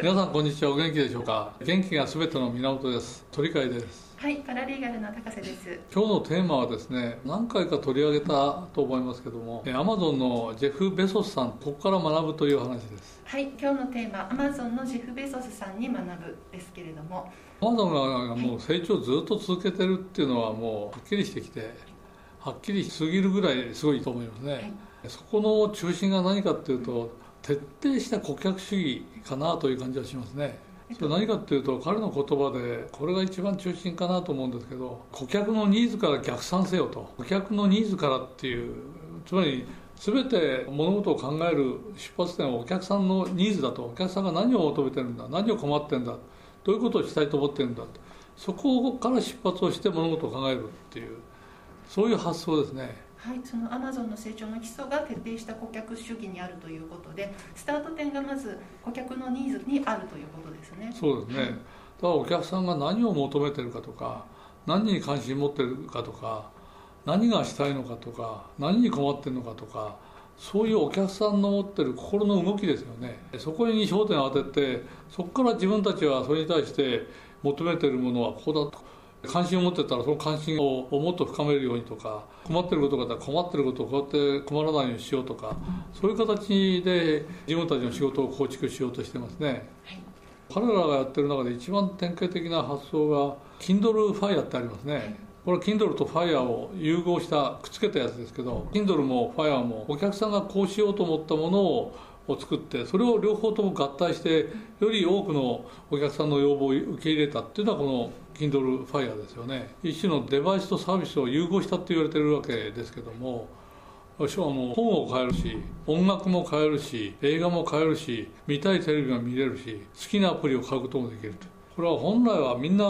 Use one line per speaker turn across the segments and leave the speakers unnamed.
皆さんこんにちは。お元気でしょうか？元気がすべての源です。鳥海です。
はいパラリーガルの高瀬です。
今日のテーマはですね何回か取り上げたと思いますけどもアマゾンのジェフ・ベソスさんここから学ぶという話です。
はい今日のテーマアマゾンのジェフ・ベソスさんに学ぶですけれども。
アマゾンがもう成長をずっと続けてるっていうのはもうはっきりしてきてはっきりしすぎるぐらいすごいと思いますね、はい、そこの中心が何かっていうと徹底した顧客主義かなという感じはしますね。それ何かっていうと彼の言葉でこれが一番中心かなと思うんですけど顧客のニーズから逆算せよと。顧客のニーズからっていうつまり全て物事を考える出発点はお客さんのニーズだと。お客さんが何を求めてるんだ。何を困ってるんだ。どういうことをしたいと思ってるんだ。とそこから出発をして物事を考えるっていうそういう発想ですね
はい、そのアマゾンの成長の基礎が徹底した顧客主義にあるということでスタート点がまず顧客のニーズにあるということですね。
そうですね、だからお客さんが何を求めてるかとか何に関心持ってるかとか何がしたいのかとか何に困ってるのかとかそういうお客さんの持ってる心の動きですよね。そこに焦点を当ててそこから自分たちはそれに対して求めてるものはここだと関心を持ってたらその関心をもっと深めるようにとか困ってることがあったら困ってることをこうやって困らないようにしようとかそういう形で自分たちの仕事を構築しようとしてますね、はい、彼らがやってる中で一番典型的な発想が Kindle Fire ってありますね、これ Kindle と Fire を融合したくっつけたやつですけど Kindle も Fire もお客さんがこうしようと思ったものをを作ってそれを両方とも合体してより多くのお客さんの要望を受け入れたっていうのはこの Kindle Fire ですよね。一種のデバイスとサービスを融合したって言われてるわけですけどもあの本を買えるし音楽も買えるし映画も買えるし見たいテレビが見れるし好きなアプリを買うこともできると。これは本来はみんな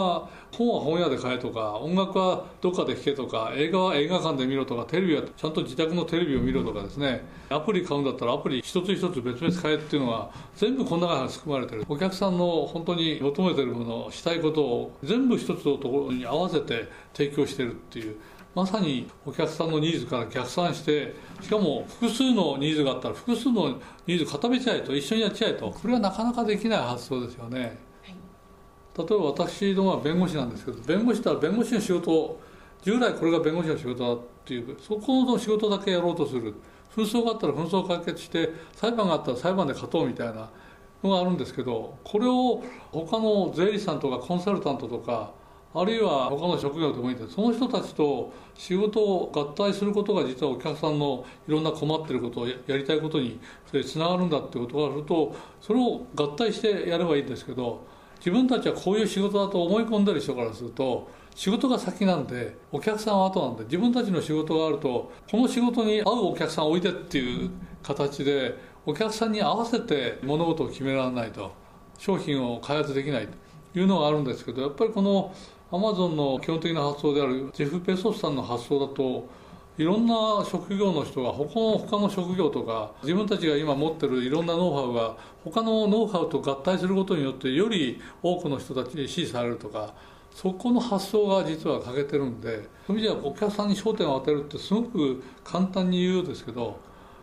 本は本屋で買えとか音楽はどっかで聴けとか映画は映画館で見ろとかテレビはちゃんと自宅のテレビを見ろとかですね。アプリ買うんだったらアプリ一つ一つ別々買えっていうのは全部この中に含まれてる。お客さんの本当に求めてるものしたいことを全部一つのところに合わせて提供してるっていう。まさにお客さんのニーズから逆算してしかも複数のニーズがあったら複数のニーズ固めちゃえと一緒にやっちゃえと。これはなかなかできない発想ですよね。例えば私どもは弁護士なんですけど弁護士って弁護士の仕事従来これが弁護士の仕事だっていうそこの仕事だけやろうとする。紛争があったら紛争を解決して裁判があったら裁判で勝とうみたいなのがあるんですけどこれを他の税理士さんとかコンサルタントとかあるいは他の職業でもいいんです。その人たちと仕事を合体することが実はお客さんのいろんな困ってることをやりたいことにつながるんだってことがあるとそれを合体してやればいいんですけど自分たちはこういう仕事だと思い込んでる人からすると仕事が先なんでお客さんは後なんで自分たちの仕事があるとこの仕事に合うお客さんを置いてっていう形でお客さんに合わせて物事を決められないと商品を開発できないというのがあるんですけどやっぱりこのアマゾンの基本的な発想であるジェフ・ペソスさんの発想だといろんな職業の人が他の他の職業とか自分たちが今持ってるいろんなノウハウが他のノウハウと合体することによってより多くの人たちに支持されるとかそこの発想が実は欠けてるんでそういう意味ではお客さんに焦点を当てるってすごく簡単に言うようですけど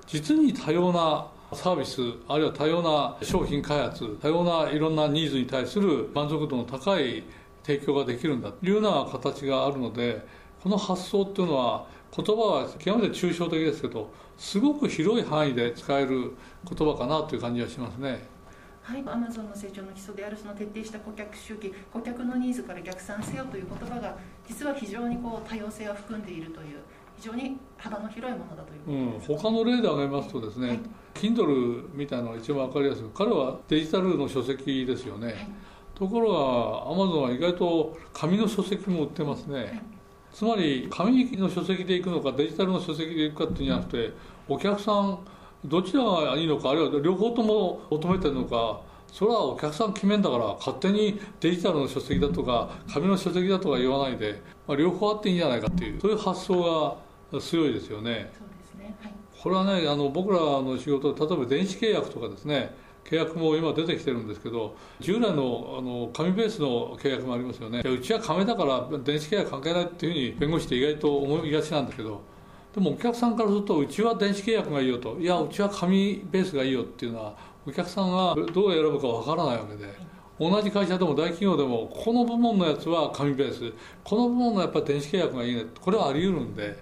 実に多様なサービスあるいは多様な商品開発多様ないろんなニーズに対する満足度の高い提供ができるんだというような形があるのでこの発想っていうのは言葉は極めて抽象的ですけどすごく広い範囲で使える言葉かなという感じがしますね。
はい、アマゾンの成長の基礎であるその徹底した顧客主義顧客のニーズから逆算せよという言葉が実は非常にこう多様性を含んでいるという非常に幅の広いものだということ
うん、他の例で挙げますとですね、はい、Kindle みたいなのが一番分かりやすい。彼はデジタルの書籍ですよね、はい。ところがアマゾンは意外と紙の書籍も売ってますね、
はい
つまり紙の書籍で行くのかデジタルの書籍で行くかっていうんじゃなくてお客さんどちらがいいのかあるいは両方とも求めてるのかそれはお客さん決めんだから勝手にデジタルの書籍だとか紙の書籍だとか言わないで、まあ、両方あっていいんじゃないかっていうそういう発想が強いですよね。
そうですねはい
これはねあの僕らの仕事で例えば電子契約とかですね契約も今出てきてるんですけど従来のあの紙ベースの契約もありますよね。うちは紙だから電子契約関係ないっていうふうに弁護士って意外と思いがちなんだけどでもお客さんからするとうちは電子契約がいいよと。いやうちは紙ベースがいいよっていうのはお客さんがどう選ぶかわからないわけで同じ会社でも大企業でもこの部門のやつは紙ベースこの部門のやっぱり電子契約がいいねこれはあり得るんで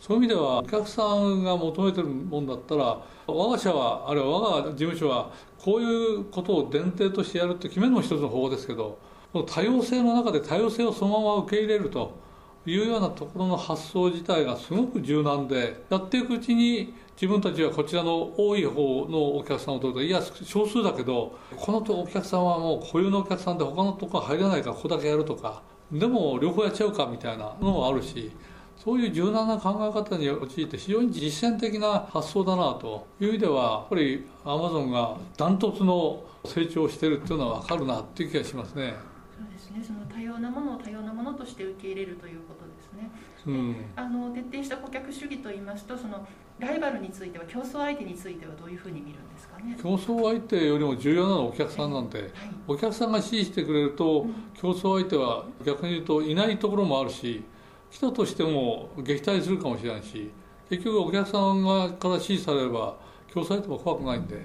そういう意味ではお客さんが求めてるもんだったら我が社はあるいは我が事務所はこういうことを前提としてやるって決めるのも一つの方法ですけどこの多様性の中で多様性をそのまま受け入れるというようなところの発想自体がすごく柔軟でやっていくうちに自分たちはこちらの多い方のお客さんを取るといや少数だけどこのお客さんはもう固有のお客さんで他のところ入れないからここだけやるとかでも両方やっちゃうかみたいなのもあるしそういう柔軟な考え方に陥って非常に実践的な発想だなという意味ではやっぱりアマゾンがダントツの成長をしてるっていうのは分かるなっていう気がしますね。
そうですね。その多様なものを多様なものとして受け入れるということですね。
うん。
あの徹底した顧客主義といいますとそのライバルについては競争相手についてはどういうふうに見るんですかね。
競争相手よりも重要なのはお客さんなんで
はい。
お客さんが支持してくれると
うん。
競争相手は逆に言うといないところもあるし来たとしても撃退するかもしれないし結局お客さんがから支持されれば競争相手も怖くないんで。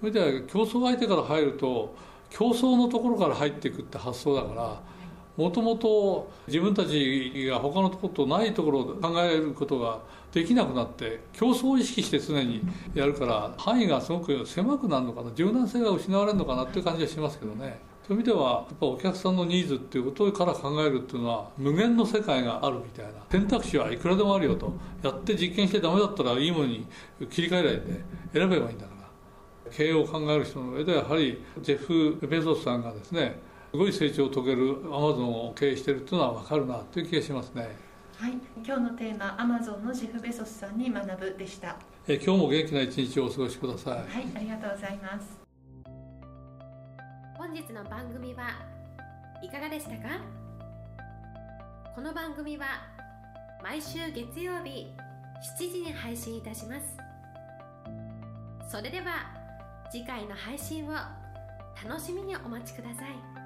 それでは競争相手から入ると競争のところから入っていくって発想だからもともと自分たちが他のところとないところを考えることができなくなって競争を意識して常にやるから範囲がすごく狭くなるのかな柔軟性が失われるのかなっていう感じがしますけどね。そういう意味ではやっぱお客さんのニーズっていうことから考えるっていうのは無限の世界があるみたいな。選択肢はいくらでもあるよと。やって実験してダメだったらいいものに切り替えないで選べばいいんだから。経営を考える人の上ではやはりジェフ・ベゾスさんがですねすごい成長を遂げるアマゾンを経営しているっていうのは分かるなという気がしますね。
はい、今日のテーマアマゾンのジェフ・ベソスさんに学ぶでした。は
え今日も元気な一日をお過ごしください。
い、ありがとうございます。
本日の番組はいかがでしたか？この番組は毎週月曜日7時に配信いたします。それでは次回の配信を楽しみにお待ちください。